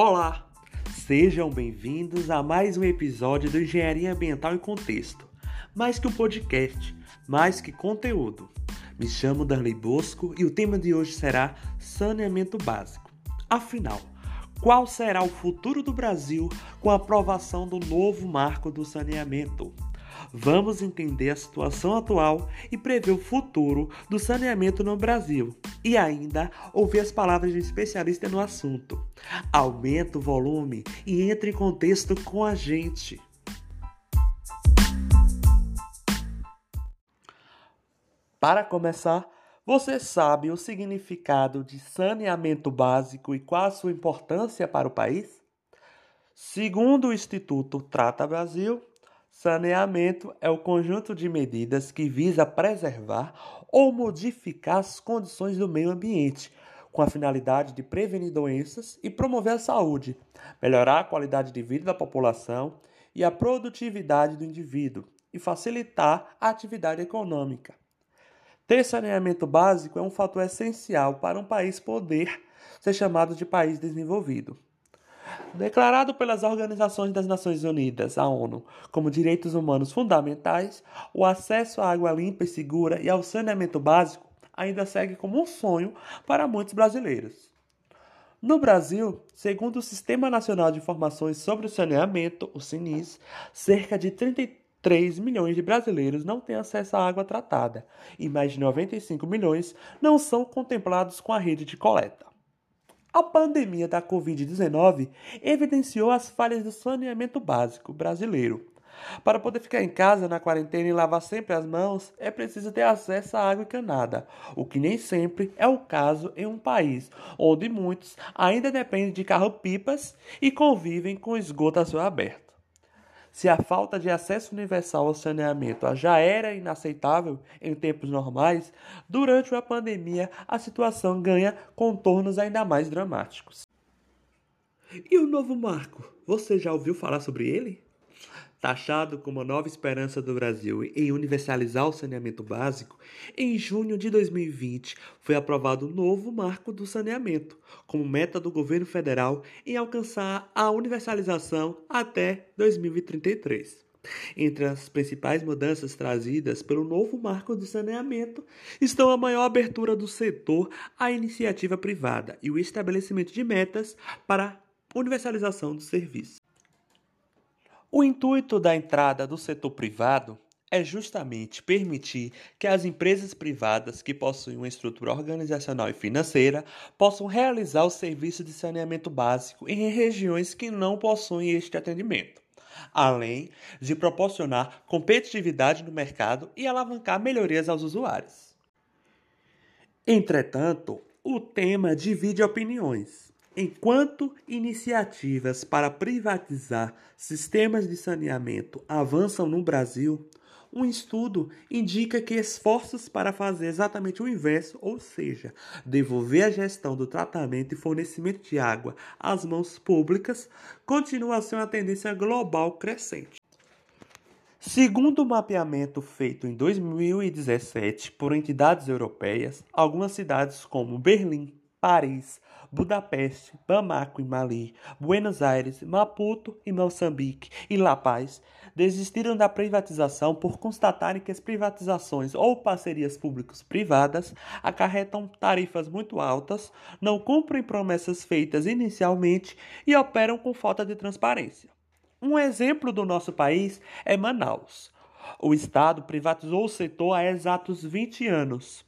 Olá! Sejam bem-vindos a mais um episódio do Engenharia Ambiental em Contexto. Mais que um podcast, mais que conteúdo. Me chamo Darley Bosco e o tema de hoje será saneamento básico. Afinal, qual será o futuro do Brasil com a aprovação do novo marco do saneamento? Vamos entender a situação atual e prever o futuro do saneamento no Brasil. E ainda ouvir as palavras de um especialista no assunto. Aumenta o volume e entre em contexto com a gente. Para começar, você sabe o significado de saneamento básico e qual a sua importância para o país? Segundo o Instituto Trata Brasil, Saneamento é o conjunto de medidas que visa preservar ou modificar as condições do meio ambiente, com a finalidade de prevenir doenças e promover a saúde, melhorar a qualidade de vida da população e a produtividade do indivíduo e facilitar a atividade econômica. Ter saneamento básico é um fator essencial para um país poder ser chamado de país desenvolvido. Declarado pelas Organizações das Nações Unidas, a ONU, como direitos humanos fundamentais, o acesso à água limpa e segura e ao saneamento básico ainda segue como um sonho para muitos brasileiros. No Brasil, segundo o Sistema Nacional de Informações sobre o Saneamento, o SINIS, cerca de 33 milhões de brasileiros não têm acesso à água tratada e mais de 95 milhões não são contemplados com a rede de coleta. A pandemia da Covid-19 evidenciou as falhas do saneamento básico brasileiro. Para poder ficar em casa na quarentena e lavar sempre as mãos, é preciso ter acesso à água encanada, o que nem sempre é o caso em um país onde muitos ainda dependem de carro-pipas e convivem com esgoto a céu aberto. Se a falta de acesso universal ao saneamento já era inaceitável em tempos normais, durante a pandemia a situação ganha contornos ainda mais dramáticos. E o novo marco? Você já ouviu falar sobre ele? Taxado como a nova esperança do Brasil em universalizar o saneamento básico, em junho de 2020 foi aprovado o novo marco do saneamento, como meta do governo federal em alcançar a universalização até 2033. Entre as principais mudanças trazidas pelo novo marco do saneamento estão a maior abertura do setor à iniciativa privada e o estabelecimento de metas para universalização do serviço. O intuito da entrada do setor privado é justamente permitir que as empresas privadas que possuem uma estrutura organizacional e financeira possam realizar o serviço de saneamento básico em regiões que não possuem este atendimento, além de proporcionar competitividade no mercado e alavancar melhorias aos usuários. Entretanto, o tema divide opiniões. Enquanto iniciativas para privatizar sistemas de saneamento avançam no Brasil, um estudo indica que esforços para fazer exatamente o inverso, ou seja, devolver a gestão do tratamento e fornecimento de água às mãos públicas, continua a ser uma tendência global crescente. Segundo o mapeamento feito em 2017 por entidades europeias, algumas cidades como Berlim, Paris, Budapeste, Bamako em Mali, Buenos Aires, Maputo em Moçambique e La Paz desistiram da privatização por constatarem que as privatizações ou parcerias públicos-privadas acarretam tarifas muito altas, não cumprem promessas feitas inicialmente e operam com falta de transparência. Um exemplo do nosso país é Manaus. O Estado privatizou o setor há exatos 20 anos.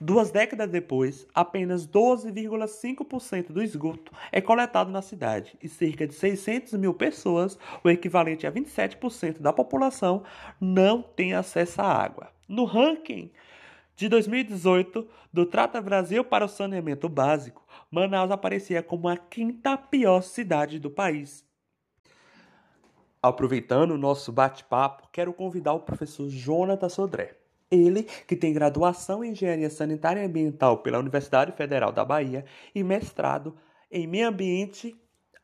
Duas décadas depois, apenas 12,5% do esgoto é coletado na cidade e cerca de 600 mil pessoas, o equivalente a 27% da população, não têm acesso à água. No ranking de 2018 do Trata Brasil para o Saneamento Básico, Manaus aparecia como a quinta pior cidade do país. Aproveitando o nosso bate-papo, quero convidar o professor Jonathan Sodré ele, que tem graduação em Engenharia Sanitária e Ambiental pela Universidade Federal da Bahia e mestrado em Meio Ambiente,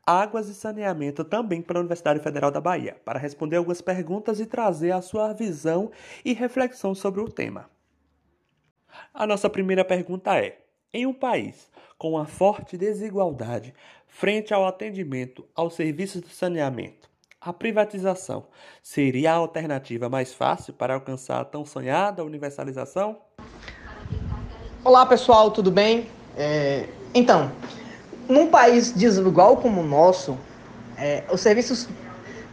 Águas e Saneamento também pela Universidade Federal da Bahia, para responder algumas perguntas e trazer a sua visão e reflexão sobre o tema. A nossa primeira pergunta é: Em um país com uma forte desigualdade frente ao atendimento aos serviços de saneamento, a privatização seria a alternativa mais fácil para alcançar a tão sonhada universalização? Olá pessoal, tudo bem? É... Então, num país desigual como o nosso, é, os serviços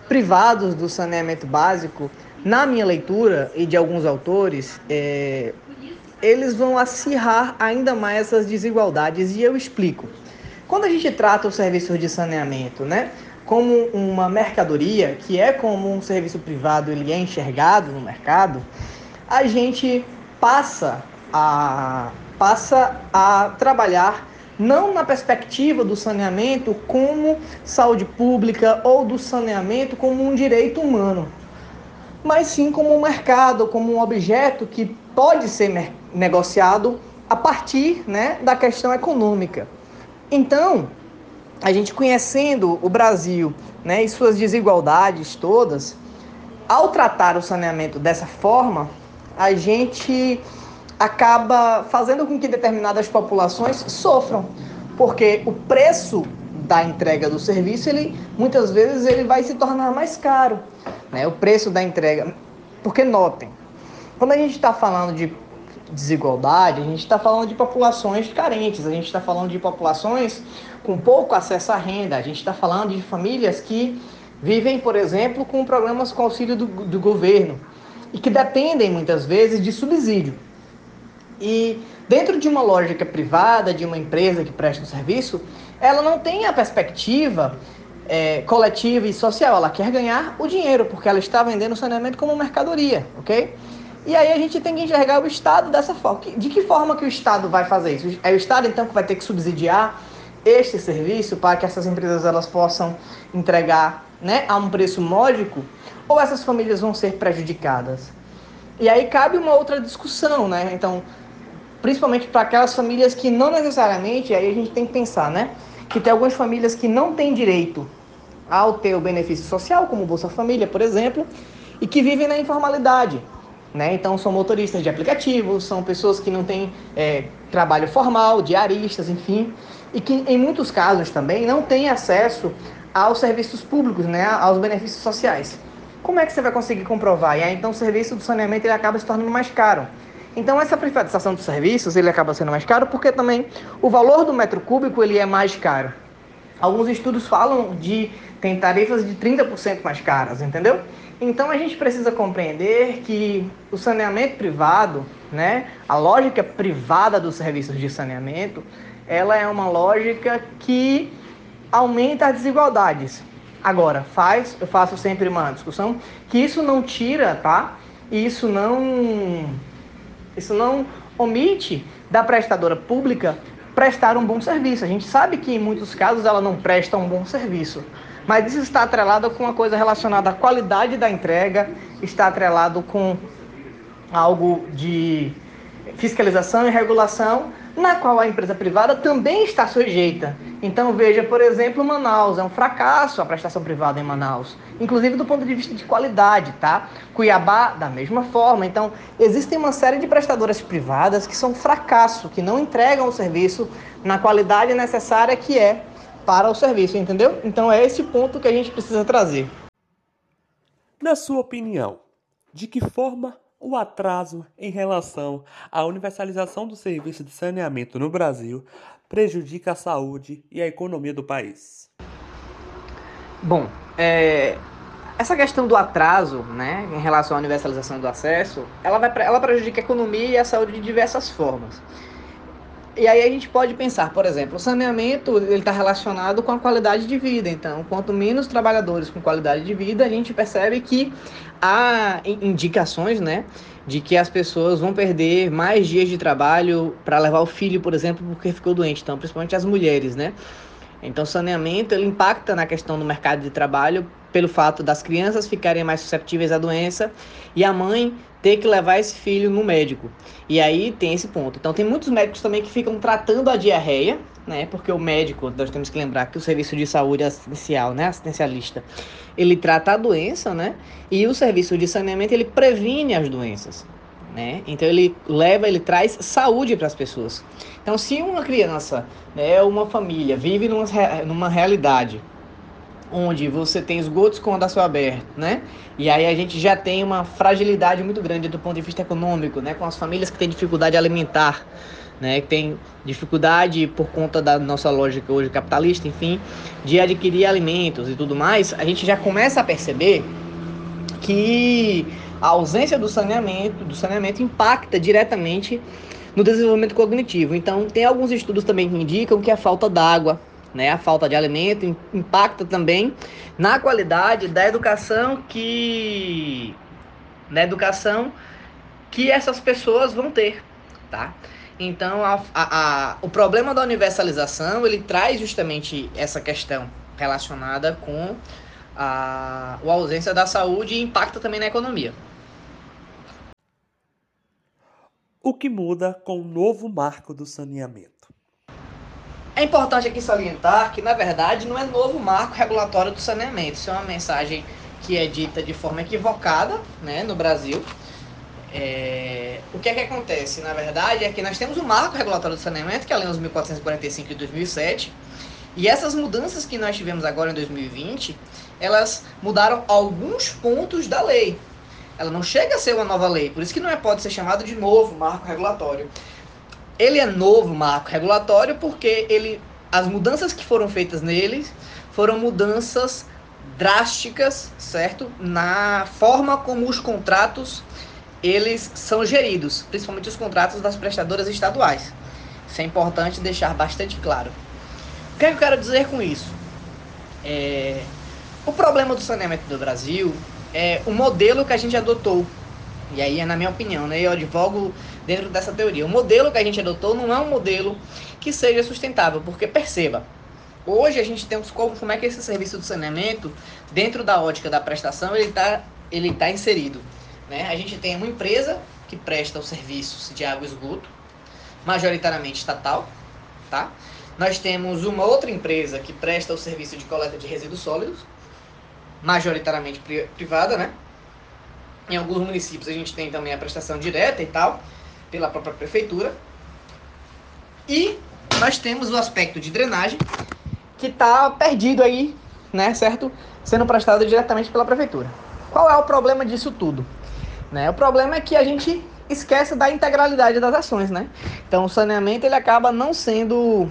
privados do saneamento básico, na minha leitura e de alguns autores, é, eles vão acirrar ainda mais essas desigualdades e eu explico. Quando a gente trata o serviço de saneamento, né, como uma mercadoria, que é como um serviço privado, ele é enxergado no mercado, a gente passa a passa a trabalhar não na perspectiva do saneamento como saúde pública ou do saneamento como um direito humano, mas sim como um mercado, como um objeto que pode ser negociado a partir né, da questão econômica. Então, a gente conhecendo o Brasil né, e suas desigualdades todas, ao tratar o saneamento dessa forma, a gente acaba fazendo com que determinadas populações sofram, porque o preço da entrega do serviço, ele muitas vezes ele vai se tornar mais caro, né? O preço da entrega, porque notem, quando a gente está falando de desigualdade, a gente está falando de populações carentes, a gente está falando de populações com pouco acesso à renda, a gente está falando de famílias que vivem, por exemplo, com programas com auxílio do, do governo e que dependem muitas vezes de subsídio. E dentro de uma lógica privada, de uma empresa que presta um serviço, ela não tem a perspectiva é, coletiva e social, ela quer ganhar o dinheiro, porque ela está vendendo o saneamento como mercadoria, ok? E aí a gente tem que enxergar o Estado dessa forma. De que forma que o Estado vai fazer isso? É o Estado, então, que vai ter que subsidiar este serviço para que essas empresas elas possam entregar né, a um preço módico? Ou essas famílias vão ser prejudicadas? E aí cabe uma outra discussão, né? Então, principalmente para aquelas famílias que não necessariamente, aí a gente tem que pensar, né? Que tem algumas famílias que não têm direito ao ter o benefício social, como Bolsa Família, por exemplo, e que vivem na informalidade. Né? Então, são motoristas de aplicativos, são pessoas que não têm é, trabalho formal, diaristas, enfim, e que, em muitos casos também, não têm acesso aos serviços públicos, né? aos benefícios sociais. Como é que você vai conseguir comprovar? E aí, então, o serviço do saneamento ele acaba se tornando mais caro. Então, essa privatização dos serviços ele acaba sendo mais caro porque também o valor do metro cúbico ele é mais caro. Alguns estudos falam de tem tarifas de 30% mais caras, entendeu? Então a gente precisa compreender que o saneamento privado, né, a lógica privada dos serviços de saneamento, ela é uma lógica que aumenta as desigualdades. Agora, faz, eu faço sempre uma discussão que isso não tira, tá? Isso não isso não omite da prestadora pública prestar um bom serviço. A gente sabe que em muitos casos ela não presta um bom serviço. Mas isso está atrelado com uma coisa relacionada à qualidade da entrega, está atrelado com algo de fiscalização e regulação, na qual a empresa privada também está sujeita. Então veja, por exemplo, Manaus, é um fracasso a prestação privada em Manaus, inclusive do ponto de vista de qualidade, tá? Cuiabá, da mesma forma. Então, existem uma série de prestadoras privadas que são fracasso, que não entregam o serviço na qualidade necessária que é para o serviço, entendeu? Então é esse ponto que a gente precisa trazer. Na sua opinião, de que forma o atraso em relação à universalização do serviço de saneamento no Brasil prejudica a saúde e a economia do país? Bom, é, essa questão do atraso, né, em relação à universalização do acesso, ela, vai, ela prejudica a economia e a saúde de diversas formas. E aí a gente pode pensar, por exemplo, o saneamento ele está relacionado com a qualidade de vida. Então, quanto menos trabalhadores com qualidade de vida, a gente percebe que há indicações, né, de que as pessoas vão perder mais dias de trabalho para levar o filho, por exemplo, porque ficou doente. Então, principalmente as mulheres, né? Então, saneamento ele impacta na questão do mercado de trabalho pelo fato das crianças ficarem mais susceptíveis à doença e a mãe ter que levar esse filho no médico. E aí tem esse ponto. Então tem muitos médicos também que ficam tratando a diarreia, né? Porque o médico, nós temos que lembrar que o serviço de saúde assistencial, né, assistencialista, ele trata a doença, né? E o serviço de saneamento ele previne as doenças. Né? Então ele leva, ele traz saúde para as pessoas. Então se uma criança, né, uma família vive numa, numa realidade onde você tem esgotos com o céu aberto, né? E aí a gente já tem uma fragilidade muito grande do ponto de vista econômico, né? Com as famílias que têm dificuldade alimentar, né? Que tem dificuldade por conta da nossa lógica hoje capitalista, enfim, de adquirir alimentos e tudo mais, a gente já começa a perceber que a ausência do saneamento, do saneamento impacta diretamente no desenvolvimento cognitivo. Então, tem alguns estudos também que indicam que a falta d'água, né, a falta de alimento impacta também na qualidade da educação que na educação que essas pessoas vão ter, tá? Então, a, a, a, o problema da universalização, ele traz justamente essa questão relacionada com a, a ausência da saúde e impacta também na economia. O que muda com o novo marco do saneamento? É importante aqui salientar que, na verdade, não é novo marco regulatório do saneamento. Isso é uma mensagem que é dita de forma equivocada né, no Brasil. É... O que é que acontece? Na verdade, é que nós temos o marco regulatório do saneamento, que é a Lei 1445 de 2007, e essas mudanças que nós tivemos agora em 2020, elas mudaram alguns pontos da lei. Ela não chega a ser uma nova lei, por isso que não é, pode ser chamado de novo marco regulatório. Ele é novo marco regulatório porque ele, as mudanças que foram feitas nele foram mudanças drásticas, certo? Na forma como os contratos eles são geridos, principalmente os contratos das prestadoras estaduais. Isso é importante deixar bastante claro. O que, é que eu quero dizer com isso? É, o problema do saneamento do Brasil é o modelo que a gente adotou. E aí é na minha opinião, né? Eu advogo dentro dessa teoria. O modelo que a gente adotou não é um modelo que seja sustentável, porque perceba, hoje a gente tem como, como é que esse serviço de saneamento, dentro da ótica da prestação, ele está ele tá inserido. Né? A gente tem uma empresa que presta os serviços de água e esgoto, majoritariamente estatal, tá? Nós temos uma outra empresa que presta o serviço de coleta de resíduos sólidos, majoritariamente privada, né? Em alguns municípios a gente tem também a prestação direta e tal, pela própria prefeitura. E nós temos o aspecto de drenagem, que está perdido aí, né, certo? Sendo prestado diretamente pela prefeitura. Qual é o problema disso tudo? Né? O problema é que a gente esquece da integralidade das ações, né? Então o saneamento ele acaba não sendo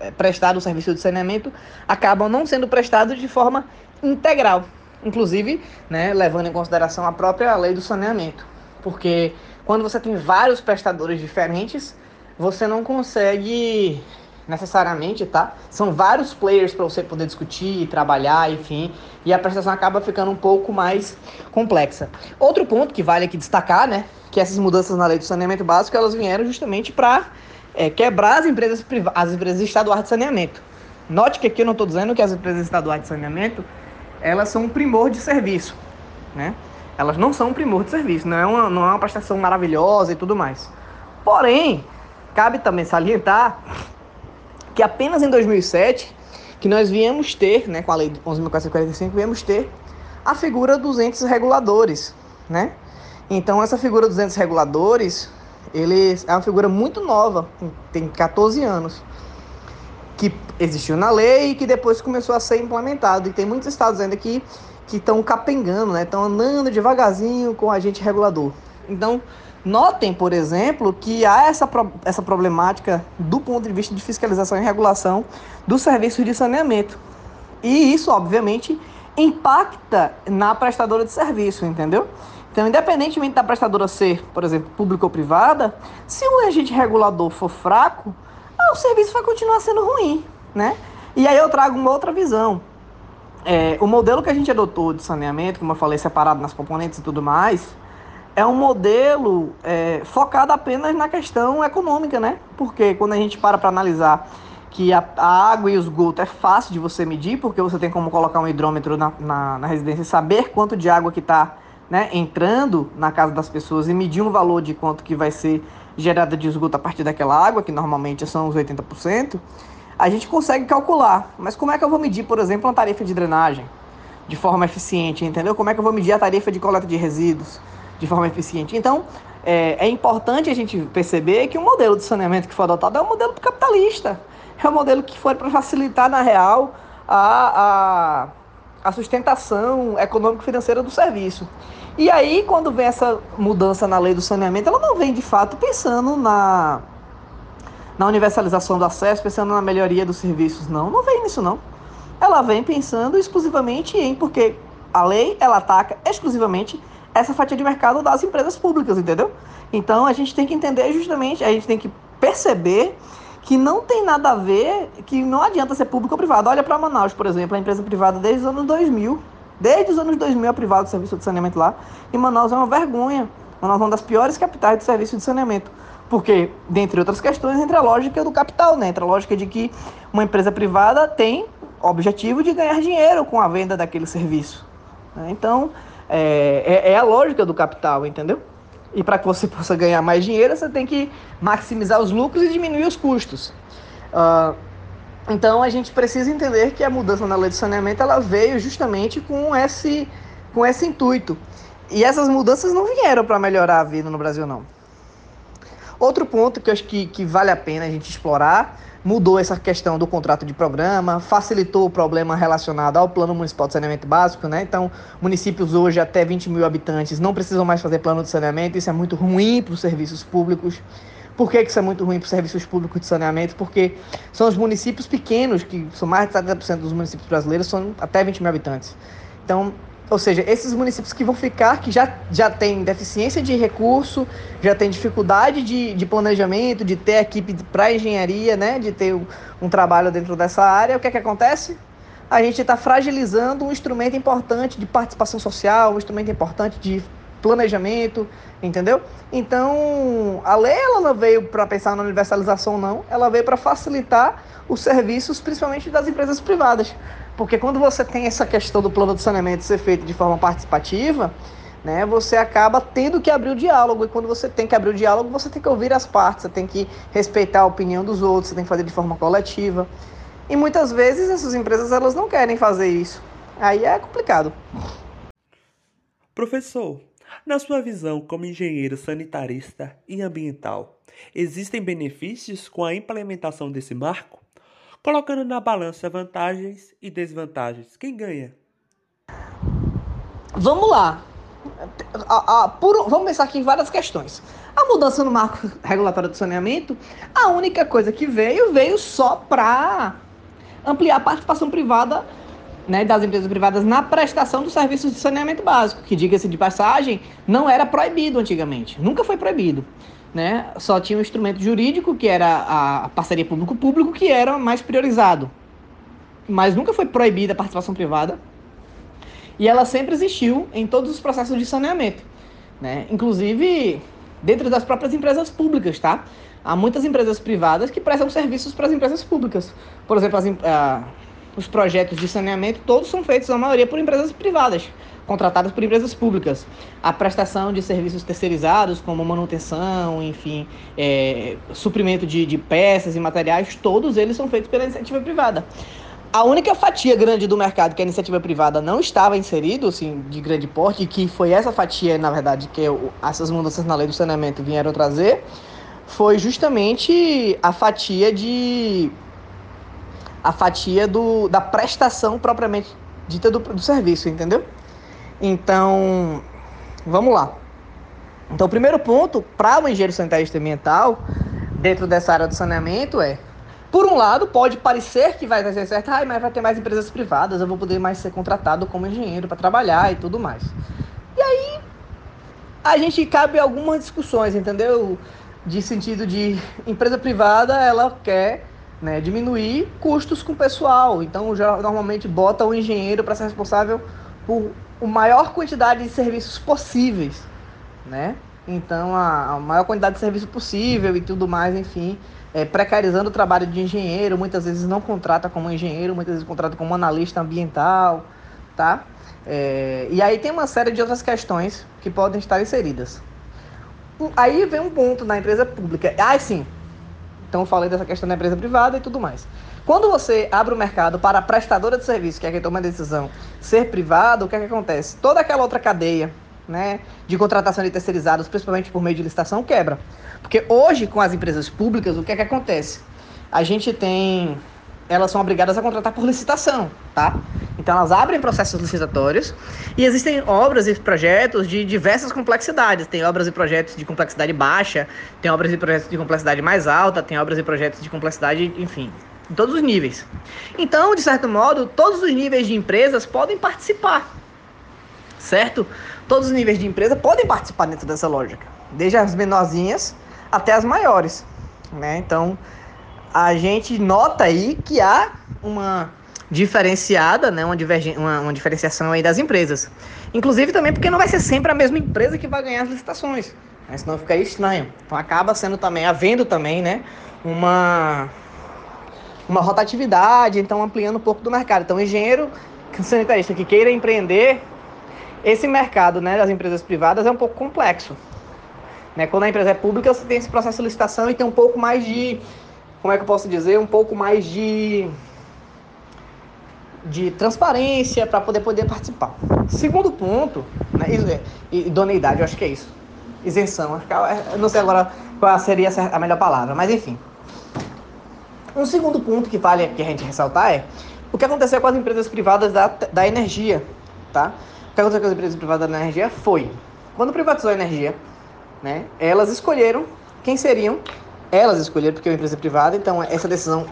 é, prestado, o serviço de saneamento acaba não sendo prestado de forma integral, inclusive, né, levando em consideração a própria lei do saneamento, porque quando você tem vários prestadores diferentes, você não consegue necessariamente, tá? São vários players para você poder discutir, trabalhar, enfim, e a prestação acaba ficando um pouco mais complexa. Outro ponto que vale aqui destacar, né, que essas mudanças na lei do saneamento básico, elas vieram justamente para é, quebrar as empresas as empresas estaduais de saneamento. Note que aqui eu não estou dizendo que as empresas estaduais de saneamento elas são um primor de serviço, né? Elas não são um primor de serviço, não é uma, não é uma prestação maravilhosa e tudo mais. Porém, cabe também salientar que apenas em 2007 que nós viemos ter, né, com a lei 11.445, viemos ter a figura dos entes reguladores, né? Então essa figura dos entes reguladores, eles é uma figura muito nova, tem 14 anos que existiu na lei e que depois começou a ser implementado. E tem muitos estados ainda que que estão capengando, né? Estão andando devagarzinho com o agente regulador. Então, notem, por exemplo, que há essa, essa problemática do ponto de vista de fiscalização e regulação do serviço de saneamento. E isso, obviamente, impacta na prestadora de serviço, entendeu? Então, independentemente da prestadora ser, por exemplo, pública ou privada, se o agente regulador for fraco, o serviço vai continuar sendo ruim, né? E aí eu trago uma outra visão. É, o modelo que a gente adotou de saneamento, como eu falei, separado nas componentes e tudo mais, é um modelo é, focado apenas na questão econômica, né? Porque quando a gente para para analisar que a, a, água e o esgoto é fácil de você medir, porque você tem como colocar um hidrômetro na, na, na residência e saber quanto de água que está né, entrando na casa das pessoas e medir um valor de quanto que vai ser gerada de esgoto a partir daquela água, que normalmente são os 80%, a gente consegue calcular. Mas como é que eu vou medir, por exemplo, uma tarifa de drenagem de forma eficiente, entendeu? Como é que eu vou medir a tarifa de coleta de resíduos? de forma eficiente. Então, é, é, importante a gente perceber que o modelo de saneamento que foi adotado é um modelo capitalista. É um modelo que foi para facilitar, na real, a, a, a sustentação econômico-financeira do serviço. E aí, quando vem essa mudança na lei do saneamento, ela não vem de fato pensando na, na universalização do acesso, pensando na melhoria dos serviços, não. Não vem nisso, não. Ela vem pensando exclusivamente em, porque a lei ela ataca exclusivamente essa fatia de mercado das empresas públicas, entendeu? Então a gente tem que entender justamente, a gente tem que perceber que não tem nada a ver, que não adianta ser público ou privado. Olha para Manaus, por exemplo, a empresa privada desde os anos 2000. Desde os anos 2000 é privado o serviço de saneamento lá. E Manaus é uma vergonha. Manaus é uma das piores capitais de serviço de saneamento. Porque, dentre outras questões, entra a lógica do capital, né? Entra a lógica de que uma empresa privada tem objetivo de ganhar dinheiro com a venda daquele serviço. Né? Então, é, é, é a lógica do capital, entendeu? E para que você possa ganhar mais dinheiro, você tem que maximizar os lucros e diminuir os custos. Uh, então a gente precisa entender que a mudança na lei de saneamento ela veio justamente com esse, com esse intuito. E essas mudanças não vieram para melhorar a vida no Brasil, não. Outro ponto que eu acho que, que vale a pena a gente explorar mudou essa questão do contrato de programa, facilitou o problema relacionado ao Plano Municipal de Saneamento Básico, né? Então, municípios hoje até 20 mil habitantes não precisam mais fazer plano de saneamento, isso é muito ruim para os serviços públicos. Por que, isso é muito ruim para os serviços públicos de saneamento? Porque são os municípios pequenos, que são mais de 70% dos municípios brasileiros, são até 20 mil habitantes. Então, ou seja, esses municípios que vão ficar, que já, já têm deficiência de recurso, já têm dificuldade de, de planejamento, de ter equipe para engenharia, né, de ter um, um, trabalho dentro dessa área, o que é que acontece? A gente está fragilizando um instrumento importante de participação social, um instrumento importante de planejamento, entendeu? Então, a lei ela não veio para pensar na universalização, não, ela veio para facilitar os serviços, principalmente das empresas privadas. Porque quando você tem essa questão do plano de saneamento ser feito de forma participativa, né, você acaba tendo que abrir o diálogo. E quando você tem que abrir o diálogo, você tem que ouvir as partes, você tem que respeitar a opinião dos outros, você tem que fazer de forma coletiva. E muitas vezes essas empresas elas não querem fazer isso. Aí é complicado. Professor, na sua visão como engenheiro sanitarista e ambiental, existem benefícios com a implementação desse marco? Colocando na balança vantagens e desvantagens. Quem ganha? Vamos lá. A, a, por, vamos pensar aqui em várias questões. A mudança no marco regulatório do saneamento, a única coisa que veio, veio só para ampliar a participação privada né, das empresas privadas na prestação dos serviços de saneamento básico, que, diga-se de passagem, não era proibido antigamente, nunca foi proibido né, só tinha um instrumento jurídico, que era a parceria público-público, que era mais priorizado. Mas nunca foi proibida a participação privada. E ela sempre existiu em todos os processos de saneamento. Né? Inclusive dentro das próprias empresas públicas, tá? Há muitas empresas privadas que prestam serviços para as empresas públicas. Por exemplo, as, uh, os projetos de saneamento todos são feitos, a maioria, por empresas privadas contratadas por empresas públicas. A prestação de serviços terceirizados, como manutenção, enfim, é, suprimento de, de peças e materiais, todos eles são feitos pela iniciativa privada. A única fatia grande do mercado que a iniciativa privada não estava inserido, assim, de grande porte, que foi essa fatia, na verdade, que eu, essas mudanças na lei do saneamento vieram trazer, foi justamente a fatia de a fatia do, da prestação propriamente dita do, do serviço, entendeu? Então, vamos lá. Então, o primeiro ponto para o engenheiro sanitarista ambiental, dentro dessa área do saneamento, é: por um lado, pode parecer que vai dar certo, ah, mas vai ter mais empresas privadas, eu vou poder mais ser contratado como engenheiro para trabalhar e tudo mais. E aí, a gente cabe algumas discussões, entendeu? De sentido de empresa privada, ela quer né, diminuir custos com o pessoal. Então, já normalmente bota o engenheiro para ser responsável por a maior quantidade de serviços possíveis, né? Então, a, a maior quantidade de serviço possível e tudo mais, enfim, é, precarizando o trabalho de engenheiro, muitas vezes não contrata como engenheiro, muitas vezes contrata como analista ambiental, tá? É, e aí tem uma série de outras questões que podem estar inseridas. Aí vem um ponto na empresa pública. Ah, sim. Então falei dessa questão da empresa privada e tudo mais. Quando você abre o mercado para a prestadora de serviço, que é quem toma a decisão, ser privado, o que, é que acontece? Toda aquela outra cadeia né, de contratação de terceirizados, principalmente por meio de licitação, quebra. Porque hoje, com as empresas públicas, o que é que acontece? A gente tem. Elas são obrigadas a contratar por licitação, tá? Então elas abrem processos licitatórios e existem obras e projetos de diversas complexidades. Tem obras e projetos de complexidade baixa, tem obras e projetos de complexidade mais alta, tem obras e projetos de complexidade, enfim, em todos os níveis. Então, de certo modo, todos os níveis de empresas podem participar, certo? Todos os níveis de empresa podem participar dentro dessa lógica, desde as menorzinhas até as maiores, né? Então, a gente nota aí que há uma diferenciada, né, uma, uma, uma, diferenciação aí das empresas. Inclusive também porque não vai ser sempre a mesma empresa que vai ganhar as licitações, né, senão fica estranho. Então acaba sendo também, havendo também, né, uma, uma rotatividade, então ampliando um pouco do mercado. Então engenheiro sanitarista que queira empreender, esse mercado né, das empresas privadas é um pouco complexo. Né? Quando a empresa é pública, você tem esse processo de licitação e tem um pouco mais de, como é que eu posso dizer, um pouco mais de de transparência para poder poder participar. Segundo ponto, né, idoneidade, eu acho que é isso. Isenção, é, eu não sei agora qual seria a melhor palavra, mas enfim. Um segundo ponto que vale que a gente ressaltar é o que aconteceu com as empresas privadas da, da energia, tá? O que aconteceu com as empresas privadas da energia foi, quando privatizou a energia, né, elas escolheram quem seriam, elas escolheram porque é uma empresa privada, então essa decisão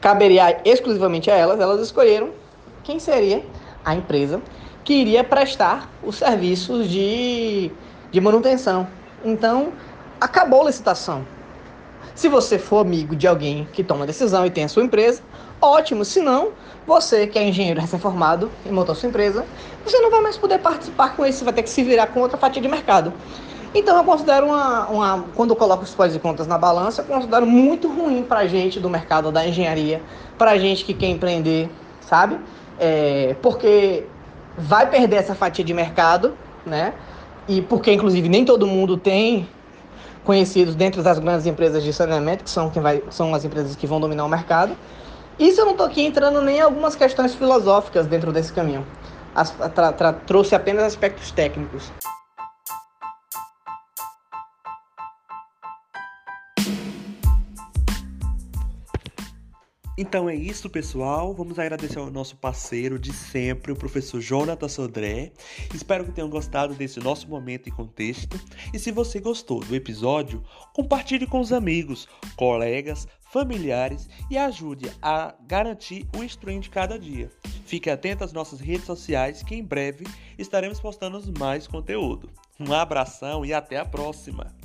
caberia exclusivamente a elas, elas escolheram quem seria a empresa que iria prestar os serviços de, de manutenção. Então, acabou a licitação. Se você for amigo de alguém que toma decisão e tem a sua empresa, ótimo. Se não, você que é engenheiro recém-formado e montou a sua empresa, você não vai mais poder participar com isso, você vai ter que se virar com outra fatia de mercado. Então eu considero uma, uma quando eu coloco os pós e contas na balança, eu considero muito ruim para gente do mercado da engenharia, para gente que quer empreender, sabe? É, porque vai perder essa fatia de mercado, né? E porque inclusive nem todo mundo tem conhecidos dentro das grandes empresas de saneamento, que são, quem vai, são as empresas que vão dominar o mercado. Isso eu não estou aqui entrando nem em algumas questões filosóficas dentro desse caminho. As, tra, tra, trouxe apenas aspectos técnicos. Então é isso, pessoal. Vamos agradecer ao nosso parceiro de sempre, o professor Jonathan Sodré. Espero que tenham gostado desse nosso momento e contexto. E se você gostou do episódio, compartilhe com os amigos, colegas, familiares e ajude a garantir o instruindo de cada dia. Fique atento às nossas redes sociais que em breve estaremos postando mais conteúdo. Um abração e até a próxima!